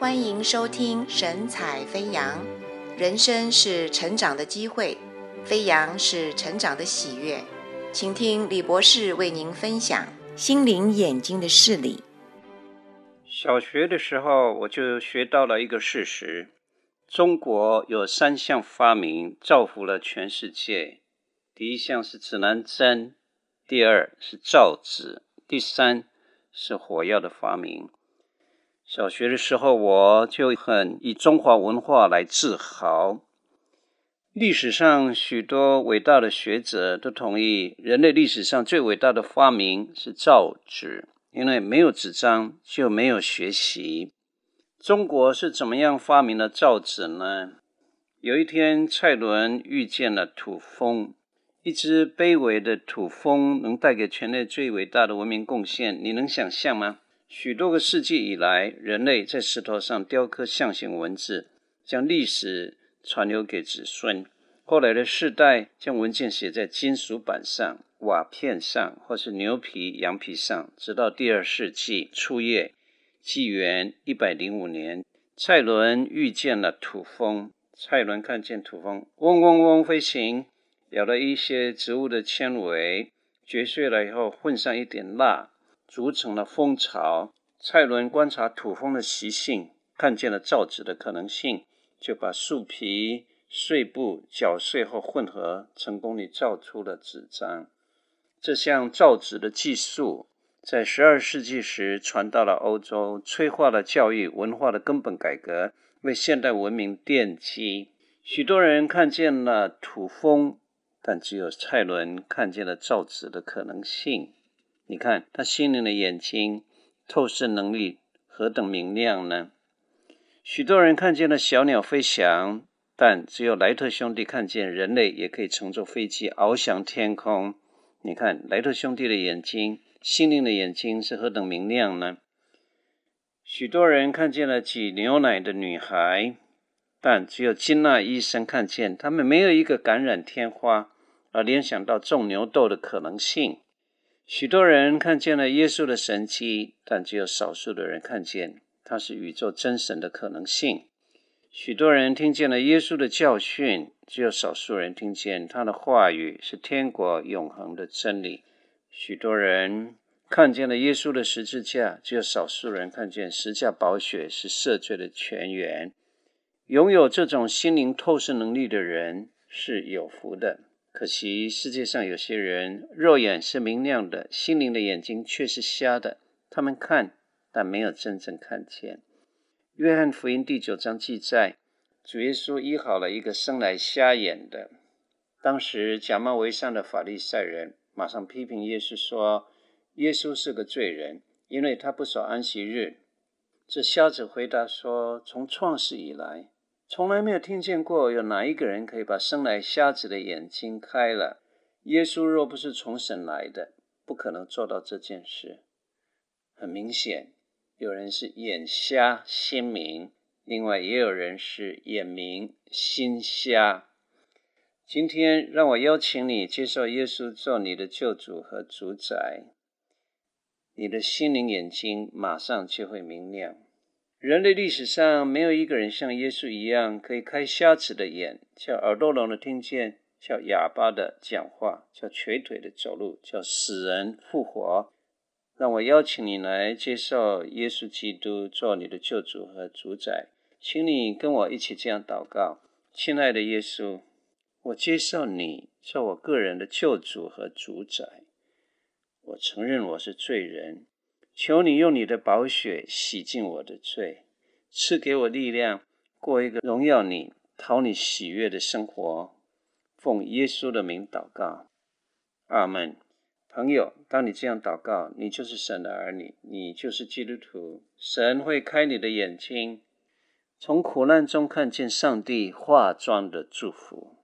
欢迎收听神采飞扬，人生是成长的机会，飞扬是成长的喜悦。请听李博士为您分享心灵眼睛的视力。小学的时候，我就学到了一个事实：中国有三项发明造福了全世界。第一项是指南针，第二是造纸，第三是火药的发明。小学的时候，我就很以中华文化来自豪。历史上许多伟大的学者都同意，人类历史上最伟大的发明是造纸，因为没有纸张就没有学习。中国是怎么样发明了造纸呢？有一天，蔡伦遇见了土蜂，一只卑微的土蜂能带给全人类最伟大的文明贡献，你能想象吗？许多个世纪以来，人类在石头上雕刻象形文字，将历史传留给子孙。后来的世代将文件写在金属板上、瓦片上，或是牛皮、羊皮上，直到第二世纪初叶，纪元一百零五年，蔡伦遇见了土蜂。蔡伦看见土蜂嗡嗡嗡飞行，咬了一些植物的纤维，嚼碎了以后混上一点蜡。组成了蜂巢。蔡伦观察土蜂的习性，看见了造纸的可能性，就把树皮、碎布搅碎后混合，成功地造出了纸张。这项造纸的技术，在十二世纪时传到了欧洲，催化了教育文化的根本改革，为现代文明奠基。许多人看见了土蜂，但只有蔡伦看见了造纸的可能性。你看他心灵的眼睛透视能力何等明亮呢？许多人看见了小鸟飞翔，但只有莱特兄弟看见人类也可以乘坐飞机翱翔天空。你看莱特兄弟的眼睛，心灵的眼睛是何等明亮呢？许多人看见了挤牛奶的女孩，但只有金纳医生看见他们没有一个感染天花，而联想到种牛痘的可能性。许多人看见了耶稣的神迹，但只有少数的人看见他是宇宙真神的可能性。许多人听见了耶稣的教训，只有少数人听见他的话语是天国永恒的真理。许多人看见了耶稣的十字架，只有少数人看见十架宝血是赦罪的泉源。拥有这种心灵透视能力的人是有福的。可惜世界上有些人肉眼是明亮的，心灵的眼睛却是瞎的。他们看，但没有真正看见。约翰福音第九章记载，主耶稣医好了一个生来瞎眼的。当时假冒为善的法利赛人马上批评耶稣说：“耶稣是个罪人，因为他不守安息日。”这瞎子回答说：“从创世以来。”从来没有听见过有哪一个人可以把生来瞎子的眼睛开了。耶稣若不是从神来的，不可能做到这件事。很明显，有人是眼瞎心明，另外也有人是眼明心瞎。今天让我邀请你接受耶稣做你的救主和主宰，你的心灵眼睛马上就会明亮。人类历史上没有一个人像耶稣一样，可以开瞎子的眼，叫耳朵聋的听见，叫哑巴的讲话，叫瘸腿的走路，叫死人复活。让我邀请你来接受耶稣基督做你的救主和主宰，请你跟我一起这样祷告：亲爱的耶稣，我接受你做我个人的救主和主宰。我承认我是罪人。求你用你的宝血洗净我的罪，赐给我力量，过一个荣耀你、讨你喜悦的生活。奉耶稣的名祷告，阿门。朋友，当你这样祷告，你就是神的儿女，你就是基督徒。神会开你的眼睛，从苦难中看见上帝化妆的祝福，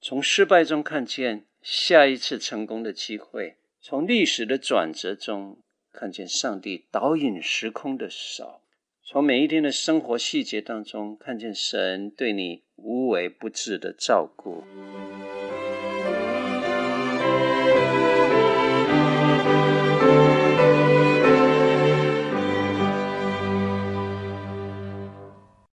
从失败中看见下一次成功的机会，从历史的转折中。看见上帝导引时空的手，从每一天的生活细节当中，看见神对你无微不至的照顾。